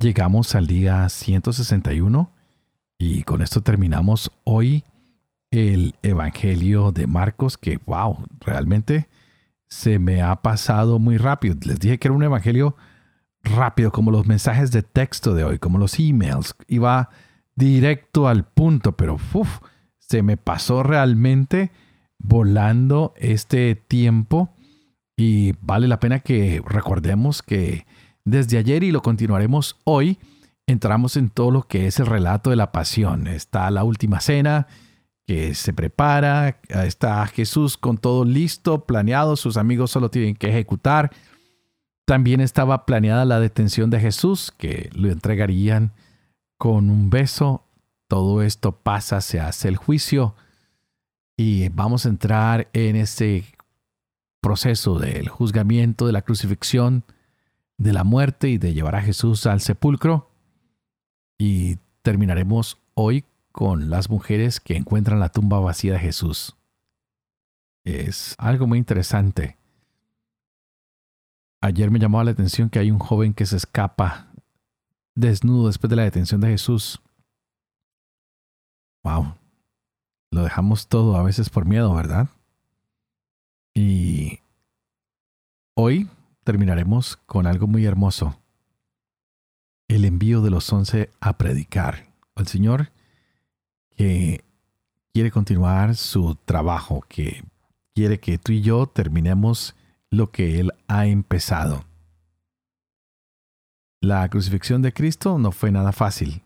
Llegamos al día 161 y con esto terminamos hoy el Evangelio de Marcos que, wow, realmente se me ha pasado muy rápido. Les dije que era un Evangelio rápido, como los mensajes de texto de hoy, como los emails. Iba directo al punto, pero se me pasó realmente volando este tiempo y vale la pena que recordemos que desde ayer y lo continuaremos hoy, entramos en todo lo que es el relato de la pasión. Está la última cena que se prepara, está Jesús con todo listo, planeado, sus amigos solo tienen que ejecutar. También estaba planeada la detención de Jesús, que lo entregarían con un beso. Todo esto pasa, se hace el juicio y vamos a entrar en ese proceso del juzgamiento, de la crucifixión, de la muerte y de llevar a Jesús al sepulcro. Y terminaremos hoy con las mujeres que encuentran la tumba vacía de Jesús. Es algo muy interesante. Ayer me llamó la atención que hay un joven que se escapa desnudo después de la detención de Jesús. Wow. Lo dejamos todo a veces por miedo, ¿verdad? Y hoy terminaremos con algo muy hermoso. El envío de los once a predicar. El Señor que quiere continuar su trabajo, que quiere que tú y yo terminemos lo que Él ha empezado. La crucifixión de Cristo no fue nada fácil.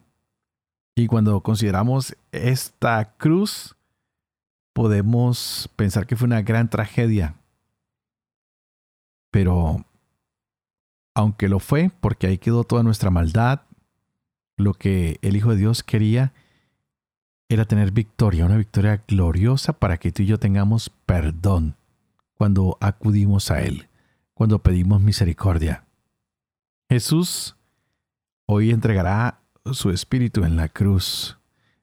Y cuando consideramos esta cruz, podemos pensar que fue una gran tragedia. Pero aunque lo fue, porque ahí quedó toda nuestra maldad, lo que el Hijo de Dios quería era tener victoria, una victoria gloriosa para que tú y yo tengamos perdón cuando acudimos a Él, cuando pedimos misericordia. Jesús hoy entregará su espíritu en la cruz,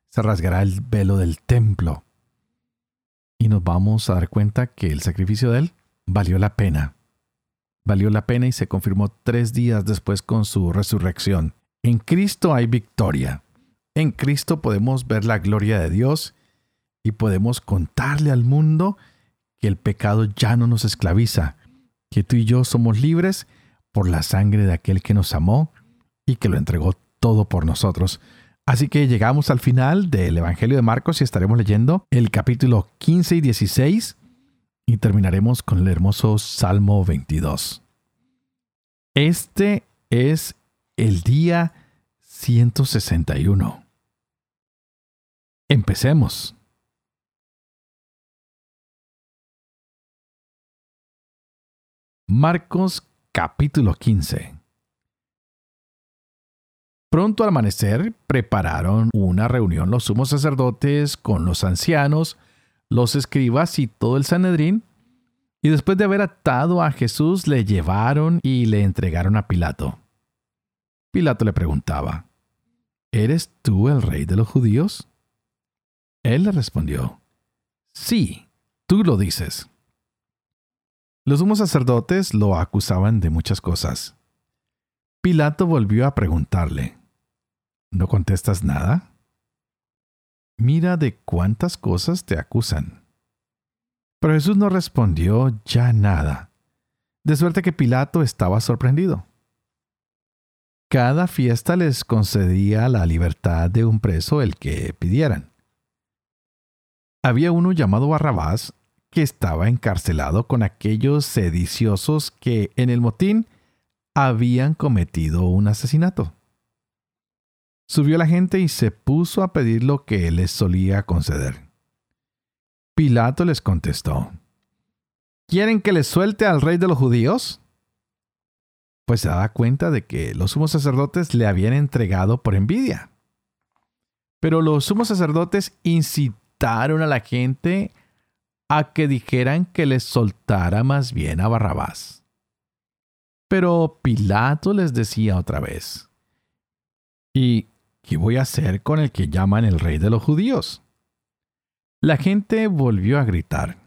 se rasgará el velo del templo y nos vamos a dar cuenta que el sacrificio de Él valió la pena valió la pena y se confirmó tres días después con su resurrección. En Cristo hay victoria. En Cristo podemos ver la gloria de Dios y podemos contarle al mundo que el pecado ya no nos esclaviza, que tú y yo somos libres por la sangre de aquel que nos amó y que lo entregó todo por nosotros. Así que llegamos al final del Evangelio de Marcos y estaremos leyendo el capítulo 15 y 16 y terminaremos con el hermoso Salmo 22. Este es el día 161. Empecemos. Marcos capítulo 15. Pronto al amanecer prepararon una reunión los sumos sacerdotes con los ancianos, los escribas y todo el Sanedrín, y después de haber atado a Jesús le llevaron y le entregaron a Pilato. Pilato le preguntaba, ¿Eres tú el rey de los judíos? Él le respondió, Sí, tú lo dices. Los sumos sacerdotes lo acusaban de muchas cosas. Pilato volvió a preguntarle, ¿No contestas nada? Mira de cuántas cosas te acusan. Pero Jesús no respondió ya nada, de suerte que Pilato estaba sorprendido. Cada fiesta les concedía la libertad de un preso el que pidieran. Había uno llamado Barrabás que estaba encarcelado con aquellos sediciosos que en el motín habían cometido un asesinato. Subió la gente y se puso a pedir lo que les solía conceder. Pilato les contestó, ¿Quieren que les suelte al rey de los judíos? Pues se daba cuenta de que los sumos sacerdotes le habían entregado por envidia. Pero los sumos sacerdotes incitaron a la gente a que dijeran que les soltara más bien a Barrabás. Pero Pilato les decía otra vez, ¿y qué voy a hacer con el que llaman el rey de los judíos? La gente volvió a gritar,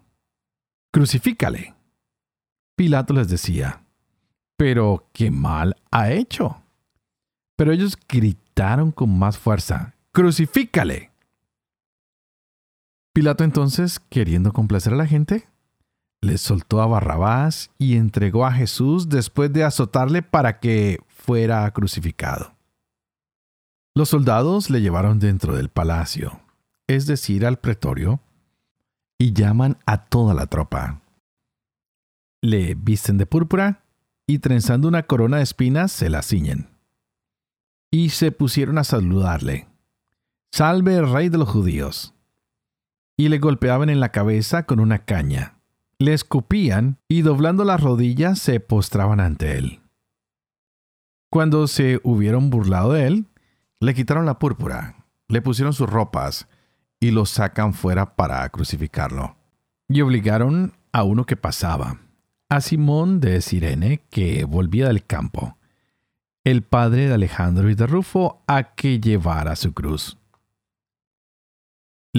Crucifícale. Pilato les decía, pero qué mal ha hecho. Pero ellos gritaron con más fuerza, Crucifícale. Pilato entonces, queriendo complacer a la gente, le soltó a Barrabás y entregó a Jesús después de azotarle para que fuera crucificado. Los soldados le llevaron dentro del palacio, es decir, al pretorio, y llaman a toda la tropa. Le visten de púrpura y trenzando una corona de espinas se la ciñen. Y se pusieron a saludarle. Salve rey de los judíos y le golpeaban en la cabeza con una caña. Le escupían y doblando las rodillas se postraban ante él. Cuando se hubieron burlado de él, le quitaron la púrpura, le pusieron sus ropas y lo sacan fuera para crucificarlo. Y obligaron a uno que pasaba, a Simón de Sirene, que volvía del campo, el padre de Alejandro y de Rufo, a que llevara su cruz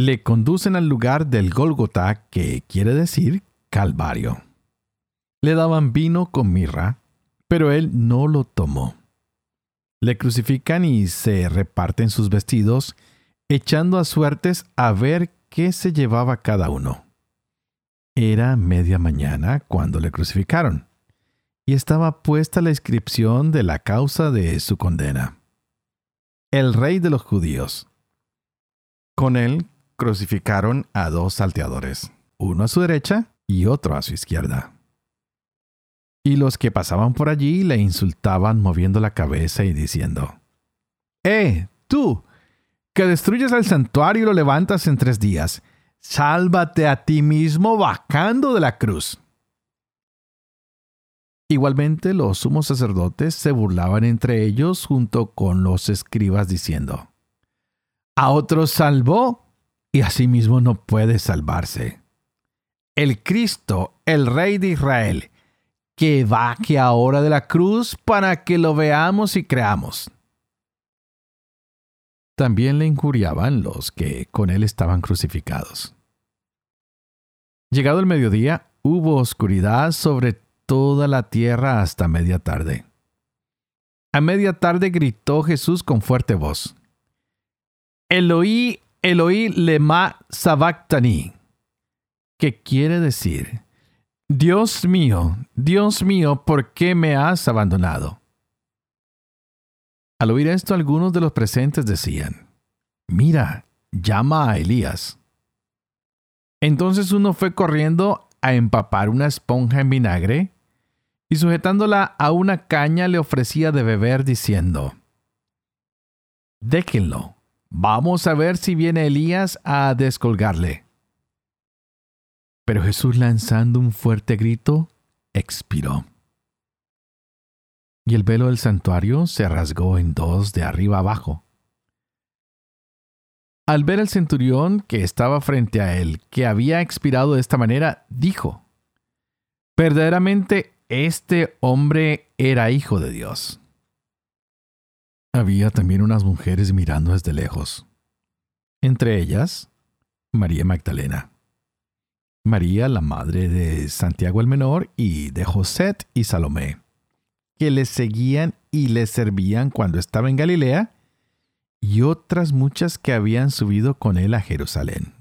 le conducen al lugar del Gólgota, que quiere decir Calvario. Le daban vino con mirra, pero él no lo tomó. Le crucifican y se reparten sus vestidos, echando a suertes a ver qué se llevaba cada uno. Era media mañana cuando le crucificaron, y estaba puesta la inscripción de la causa de su condena. El rey de los judíos. Con él crucificaron a dos salteadores, uno a su derecha y otro a su izquierda. Y los que pasaban por allí le insultaban moviendo la cabeza y diciendo, ¡Eh, tú, que destruyes el santuario y lo levantas en tres días! Sálvate a ti mismo bajando de la cruz. Igualmente los sumos sacerdotes se burlaban entre ellos junto con los escribas diciendo, A otros salvó, y asimismo no puede salvarse. El Cristo, el Rey de Israel, que baje ahora de la cruz para que lo veamos y creamos. También le injuriaban los que con él estaban crucificados. Llegado el mediodía, hubo oscuridad sobre toda la tierra hasta media tarde. A media tarde gritó Jesús con fuerte voz. Eloí, Eloí lema sabactani, que quiere decir, Dios mío, Dios mío, ¿por qué me has abandonado? Al oír esto, algunos de los presentes decían, Mira, llama a Elías. Entonces uno fue corriendo a empapar una esponja en vinagre y sujetándola a una caña le ofrecía de beber diciendo, Déjenlo, Vamos a ver si viene Elías a descolgarle. Pero Jesús lanzando un fuerte grito, expiró. Y el velo del santuario se rasgó en dos de arriba abajo. Al ver el centurión que estaba frente a él, que había expirado de esta manera, dijo, Verdaderamente este hombre era hijo de Dios. Había también unas mujeres mirando desde lejos. Entre ellas, María Magdalena. María, la madre de Santiago el Menor y de José y Salomé, que le seguían y le servían cuando estaba en Galilea, y otras muchas que habían subido con él a Jerusalén.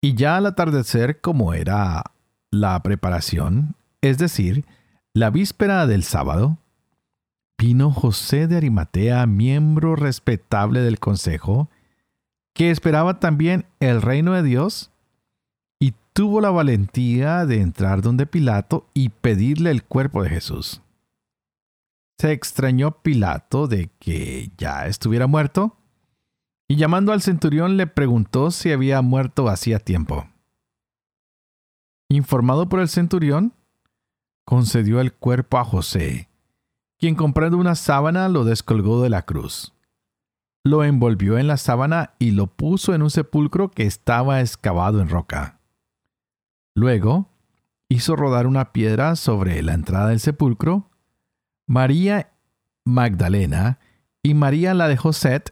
Y ya al atardecer, como era la preparación, es decir, la víspera del sábado, vino José de Arimatea, miembro respetable del consejo, que esperaba también el reino de Dios, y tuvo la valentía de entrar donde Pilato y pedirle el cuerpo de Jesús. Se extrañó Pilato de que ya estuviera muerto, y llamando al centurión le preguntó si había muerto hacía tiempo. Informado por el centurión, concedió el cuerpo a José, quien comprando una sábana lo descolgó de la cruz. lo envolvió en la sábana y lo puso en un sepulcro que estaba excavado en roca. Luego, hizo rodar una piedra sobre la entrada del sepulcro. María Magdalena y María la de José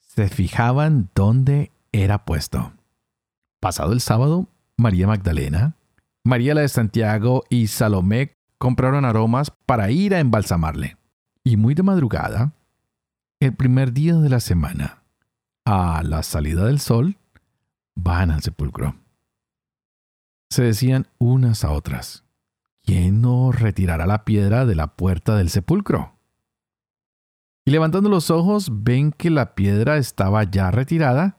se fijaban dónde era puesto. Pasado el sábado, María Magdalena, María la de Santiago y Salomé compraron aromas para ir a embalsamarle. Y muy de madrugada, el primer día de la semana, a la salida del sol, van al sepulcro. Se decían unas a otras, ¿quién no retirará la piedra de la puerta del sepulcro? Y levantando los ojos ven que la piedra estaba ya retirada,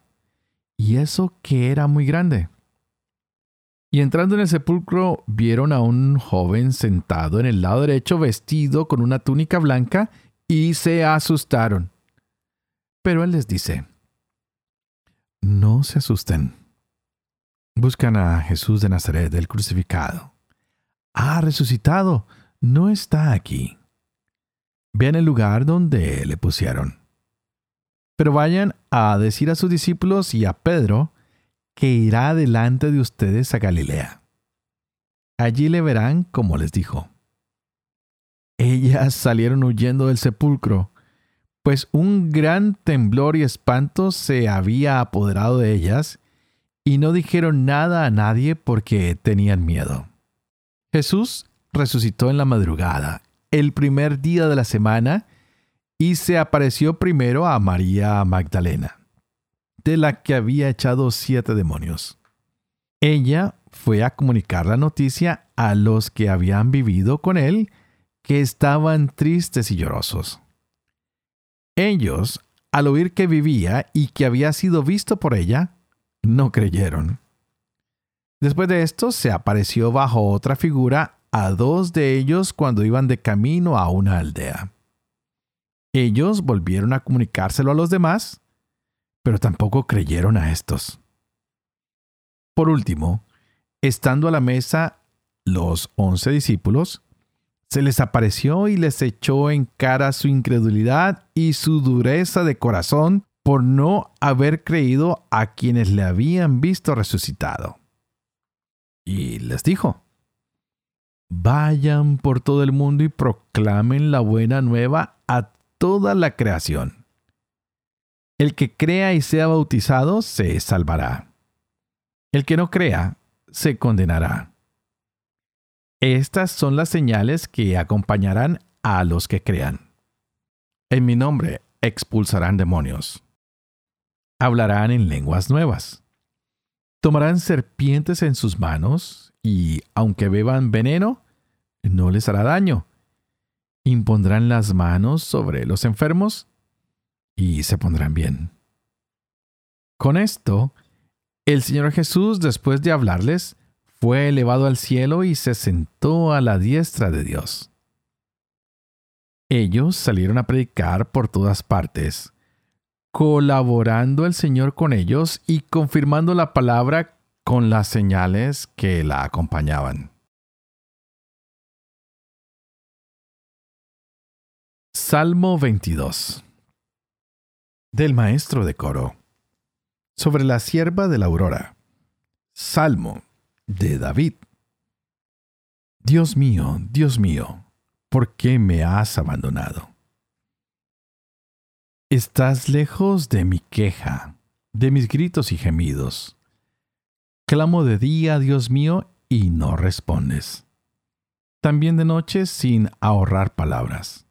y eso que era muy grande. Y entrando en el sepulcro vieron a un joven sentado en el lado derecho vestido con una túnica blanca y se asustaron. Pero él les dice, no se asusten. Buscan a Jesús de Nazaret, el crucificado. Ha resucitado, no está aquí. Vean el lugar donde le pusieron. Pero vayan a decir a sus discípulos y a Pedro que irá delante de ustedes a Galilea. Allí le verán como les dijo. Ellas salieron huyendo del sepulcro, pues un gran temblor y espanto se había apoderado de ellas, y no dijeron nada a nadie porque tenían miedo. Jesús resucitó en la madrugada, el primer día de la semana, y se apareció primero a María Magdalena de la que había echado siete demonios. Ella fue a comunicar la noticia a los que habían vivido con él, que estaban tristes y llorosos. Ellos, al oír que vivía y que había sido visto por ella, no creyeron. Después de esto se apareció bajo otra figura a dos de ellos cuando iban de camino a una aldea. Ellos volvieron a comunicárselo a los demás, pero tampoco creyeron a estos. Por último, estando a la mesa los once discípulos, se les apareció y les echó en cara su incredulidad y su dureza de corazón por no haber creído a quienes le habían visto resucitado. Y les dijo, Vayan por todo el mundo y proclamen la buena nueva a toda la creación. El que crea y sea bautizado se salvará. El que no crea se condenará. Estas son las señales que acompañarán a los que crean. En mi nombre expulsarán demonios. Hablarán en lenguas nuevas. Tomarán serpientes en sus manos y, aunque beban veneno, no les hará daño. Impondrán las manos sobre los enfermos y se pondrán bien. Con esto, el Señor Jesús, después de hablarles, fue elevado al cielo y se sentó a la diestra de Dios. Ellos salieron a predicar por todas partes, colaborando el Señor con ellos y confirmando la palabra con las señales que la acompañaban. Salmo 22 del maestro de coro. Sobre la sierva de la aurora. Salmo de David. Dios mío, Dios mío, ¿por qué me has abandonado? Estás lejos de mi queja, de mis gritos y gemidos. Clamo de día, Dios mío, y no respondes. También de noche sin ahorrar palabras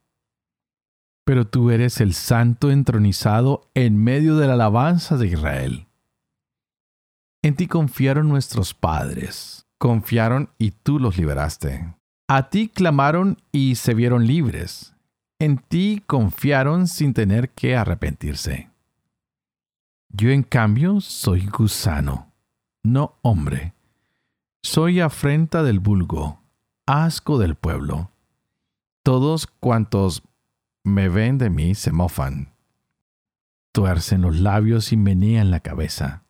pero tú eres el santo entronizado en medio de la alabanza de Israel. En ti confiaron nuestros padres, confiaron y tú los liberaste. A ti clamaron y se vieron libres. En ti confiaron sin tener que arrepentirse. Yo en cambio soy gusano, no hombre. Soy afrenta del vulgo, asco del pueblo. Todos cuantos me ven de mí se mofan. Tuercen los labios y menean la cabeza.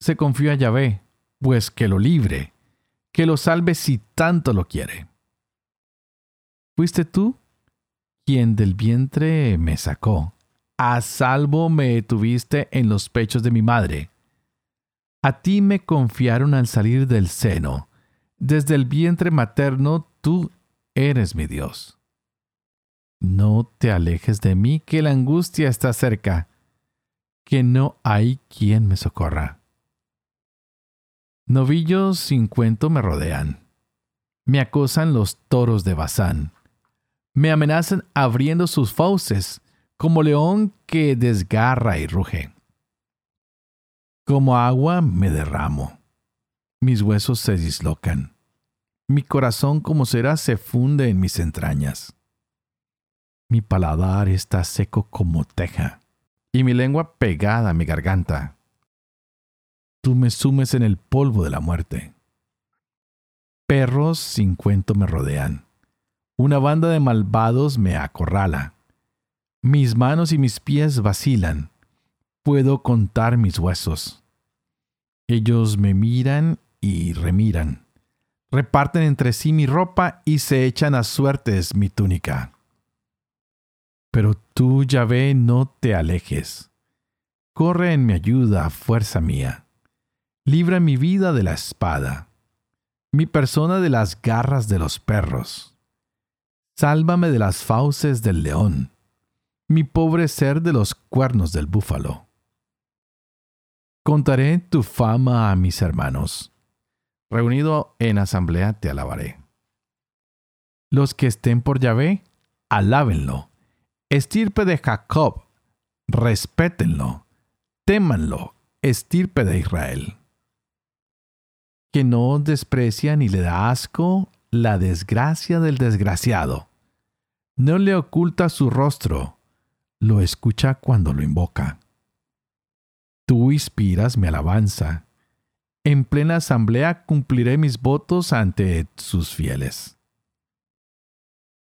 Se confía a Yahvé, pues que lo libre, que lo salve si tanto lo quiere. Fuiste tú quien del vientre me sacó, a salvo me tuviste en los pechos de mi madre. A ti me confiaron al salir del seno. Desde el vientre materno tú eres mi Dios. No te alejes de mí, que la angustia está cerca, que no hay quien me socorra. Novillos sin cuento me rodean. Me acosan los toros de Bazán. Me amenazan abriendo sus fauces, como león que desgarra y ruge. Como agua me derramo. Mis huesos se dislocan. Mi corazón como cera se funde en mis entrañas. Mi paladar está seco como teja, y mi lengua pegada a mi garganta. Tú me sumes en el polvo de la muerte. Perros sin cuento me rodean. Una banda de malvados me acorrala. Mis manos y mis pies vacilan. Puedo contar mis huesos. Ellos me miran y remiran. Reparten entre sí mi ropa y se echan a suertes mi túnica. Pero tú, Yahvé, no te alejes. Corre en mi ayuda, fuerza mía. Libra mi vida de la espada, mi persona de las garras de los perros. Sálvame de las fauces del león, mi pobre ser de los cuernos del búfalo. Contaré tu fama a mis hermanos. Reunido en asamblea te alabaré. Los que estén por Yahvé, alábenlo. Estirpe de Jacob, respétenlo. Témanlo, estirpe de Israel que no desprecia ni le da asco la desgracia del desgraciado. No le oculta su rostro, lo escucha cuando lo invoca. Tú inspiras mi alabanza. En plena asamblea cumpliré mis votos ante sus fieles.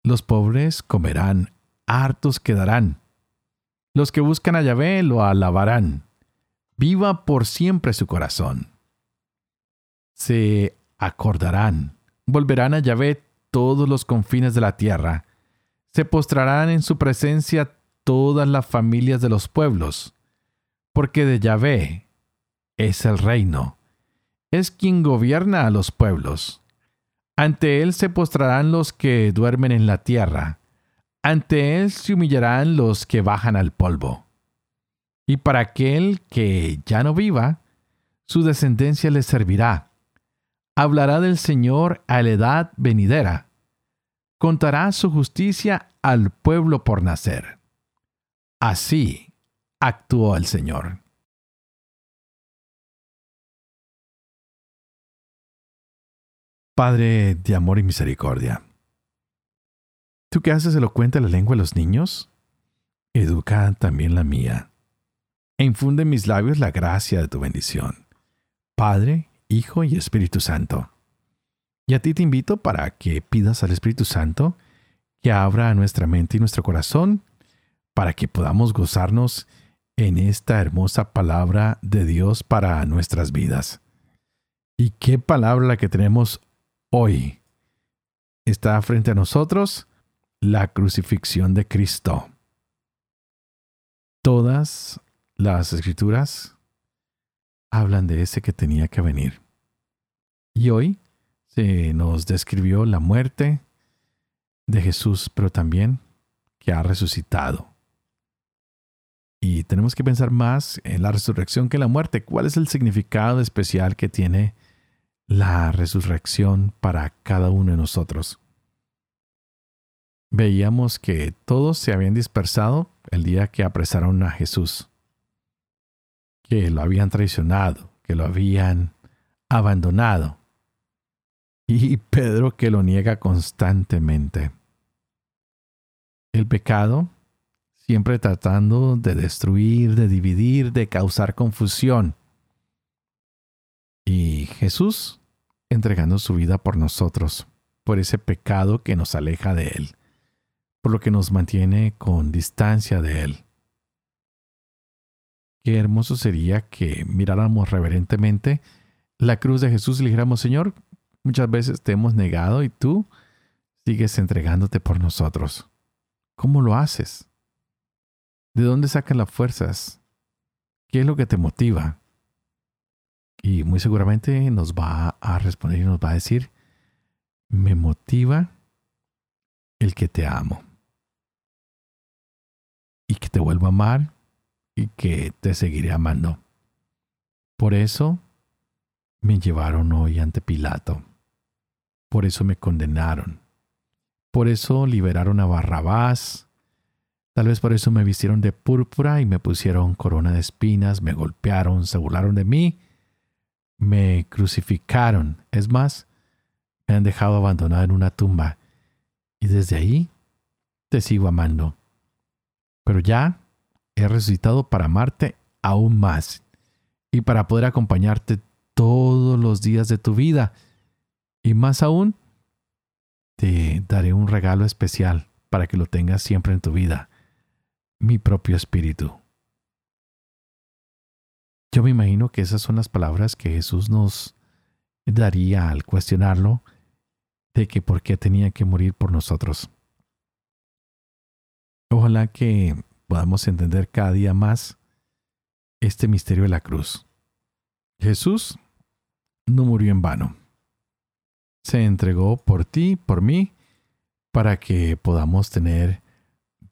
Los pobres comerán, hartos quedarán. Los que buscan a Yahvé lo alabarán. Viva por siempre su corazón se acordarán, volverán a Yahvé todos los confines de la tierra, se postrarán en su presencia todas las familias de los pueblos, porque de Yahvé es el reino, es quien gobierna a los pueblos. Ante él se postrarán los que duermen en la tierra, ante él se humillarán los que bajan al polvo. Y para aquel que ya no viva, su descendencia le servirá hablará del Señor a la edad venidera. Contará su justicia al pueblo por nacer. Así actuó el Señor. Padre de amor y misericordia, tú que haces elocuente la lengua de los niños, educa también la mía, e infunde en mis labios la gracia de tu bendición. Padre, Hijo y Espíritu Santo. Y a ti te invito para que pidas al Espíritu Santo que abra nuestra mente y nuestro corazón para que podamos gozarnos en esta hermosa palabra de Dios para nuestras vidas. ¿Y qué palabra la que tenemos hoy? Está frente a nosotros la crucifixión de Cristo. Todas las escrituras hablan de ese que tenía que venir. Y hoy se nos describió la muerte de Jesús, pero también que ha resucitado. Y tenemos que pensar más en la resurrección que en la muerte. ¿Cuál es el significado especial que tiene la resurrección para cada uno de nosotros? Veíamos que todos se habían dispersado el día que apresaron a Jesús que lo habían traicionado, que lo habían abandonado. Y Pedro que lo niega constantemente. El pecado, siempre tratando de destruir, de dividir, de causar confusión. Y Jesús entregando su vida por nosotros, por ese pecado que nos aleja de Él, por lo que nos mantiene con distancia de Él. Qué hermoso sería que miráramos reverentemente la cruz de Jesús y le dijéramos, Señor, muchas veces te hemos negado y tú sigues entregándote por nosotros. ¿Cómo lo haces? ¿De dónde sacas las fuerzas? ¿Qué es lo que te motiva? Y muy seguramente nos va a responder y nos va a decir, me motiva el que te amo. Y que te vuelvo a amar y que te seguiré amando. Por eso me llevaron hoy ante Pilato. Por eso me condenaron. Por eso liberaron a Barrabás. Tal vez por eso me vistieron de púrpura y me pusieron corona de espinas, me golpearon, se burlaron de mí, me crucificaron. Es más, me han dejado abandonado en una tumba. Y desde ahí te sigo amando. Pero ya he resucitado para amarte aún más y para poder acompañarte todos los días de tu vida. Y más aún, te daré un regalo especial para que lo tengas siempre en tu vida, mi propio espíritu. Yo me imagino que esas son las palabras que Jesús nos daría al cuestionarlo de que por qué tenía que morir por nosotros. Ojalá que podamos entender cada día más este misterio de la cruz. Jesús no murió en vano. Se entregó por ti, por mí, para que podamos tener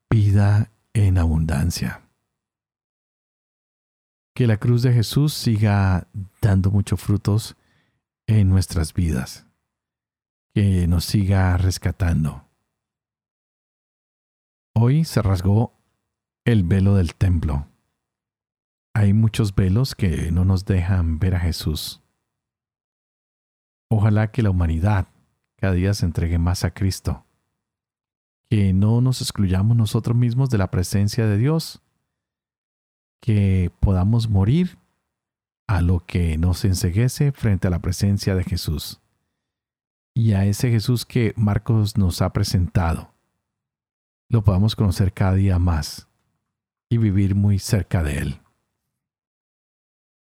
vida en abundancia. Que la cruz de Jesús siga dando muchos frutos en nuestras vidas que nos siga rescatando. Hoy se rasgó el velo del templo. Hay muchos velos que no nos dejan ver a Jesús. Ojalá que la humanidad cada día se entregue más a Cristo. Que no nos excluyamos nosotros mismos de la presencia de Dios. Que podamos morir a lo que nos enseguece frente a la presencia de Jesús y a ese Jesús que Marcos nos ha presentado, lo podamos conocer cada día más y vivir muy cerca de Él.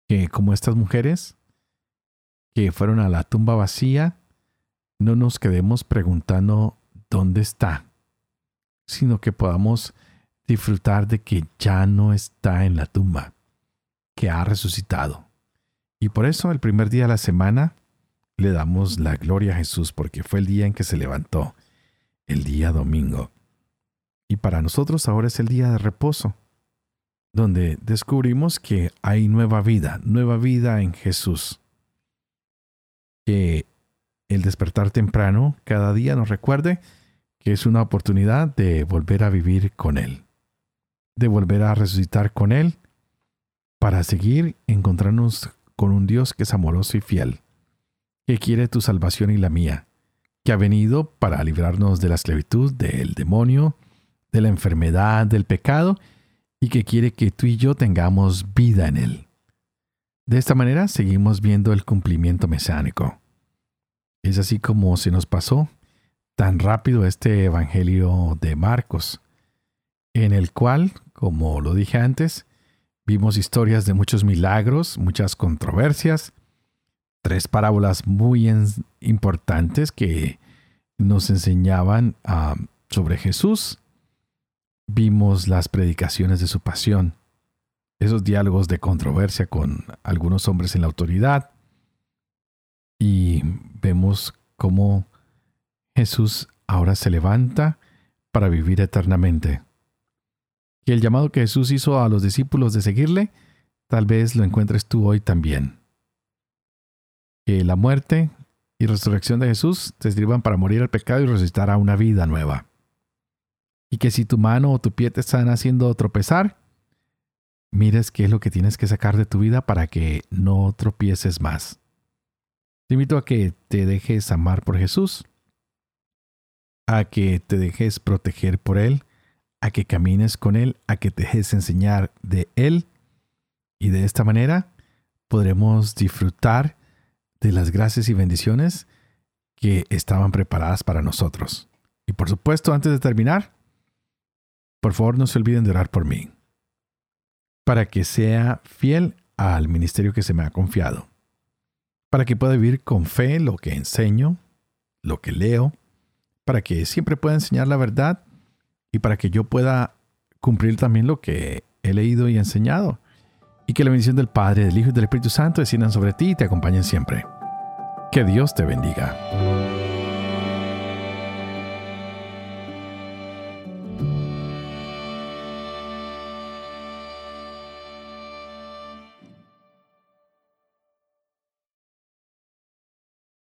Que como estas mujeres fueron a la tumba vacía, no nos quedemos preguntando dónde está, sino que podamos disfrutar de que ya no está en la tumba, que ha resucitado. Y por eso el primer día de la semana le damos la gloria a Jesús porque fue el día en que se levantó, el día domingo. Y para nosotros ahora es el día de reposo, donde descubrimos que hay nueva vida, nueva vida en Jesús. Que el despertar temprano cada día nos recuerde que es una oportunidad de volver a vivir con Él, de volver a resucitar con Él, para seguir encontrarnos con un Dios que es amoroso y fiel que quiere tu salvación y la mía, que ha venido para librarnos de la esclavitud, del demonio, de la enfermedad, del pecado, y que quiere que tú y yo tengamos vida en él. De esta manera seguimos viendo el cumplimiento mesánico. Es así como se nos pasó tan rápido este Evangelio de Marcos, en el cual, como lo dije antes, vimos historias de muchos milagros, muchas controversias, tres parábolas muy importantes que nos enseñaban ah, sobre Jesús. Vimos las predicaciones de su pasión, esos diálogos de controversia con algunos hombres en la autoridad y vemos cómo Jesús ahora se levanta para vivir eternamente. Y el llamado que Jesús hizo a los discípulos de seguirle, tal vez lo encuentres tú hoy también que la muerte y resurrección de Jesús te sirvan para morir al pecado y resucitar a una vida nueva. Y que si tu mano o tu pie te están haciendo tropezar, mires qué es lo que tienes que sacar de tu vida para que no tropieces más. Te invito a que te dejes amar por Jesús, a que te dejes proteger por Él, a que camines con Él, a que te dejes enseñar de Él. Y de esta manera podremos disfrutar de las gracias y bendiciones que estaban preparadas para nosotros. Y por supuesto, antes de terminar, por favor no se olviden de orar por mí, para que sea fiel al ministerio que se me ha confiado, para que pueda vivir con fe lo que enseño, lo que leo, para que siempre pueda enseñar la verdad y para que yo pueda cumplir también lo que he leído y enseñado. Y que la bendición del Padre, del Hijo y del Espíritu Santo desciendan sobre ti y te acompañen siempre. Que Dios te bendiga.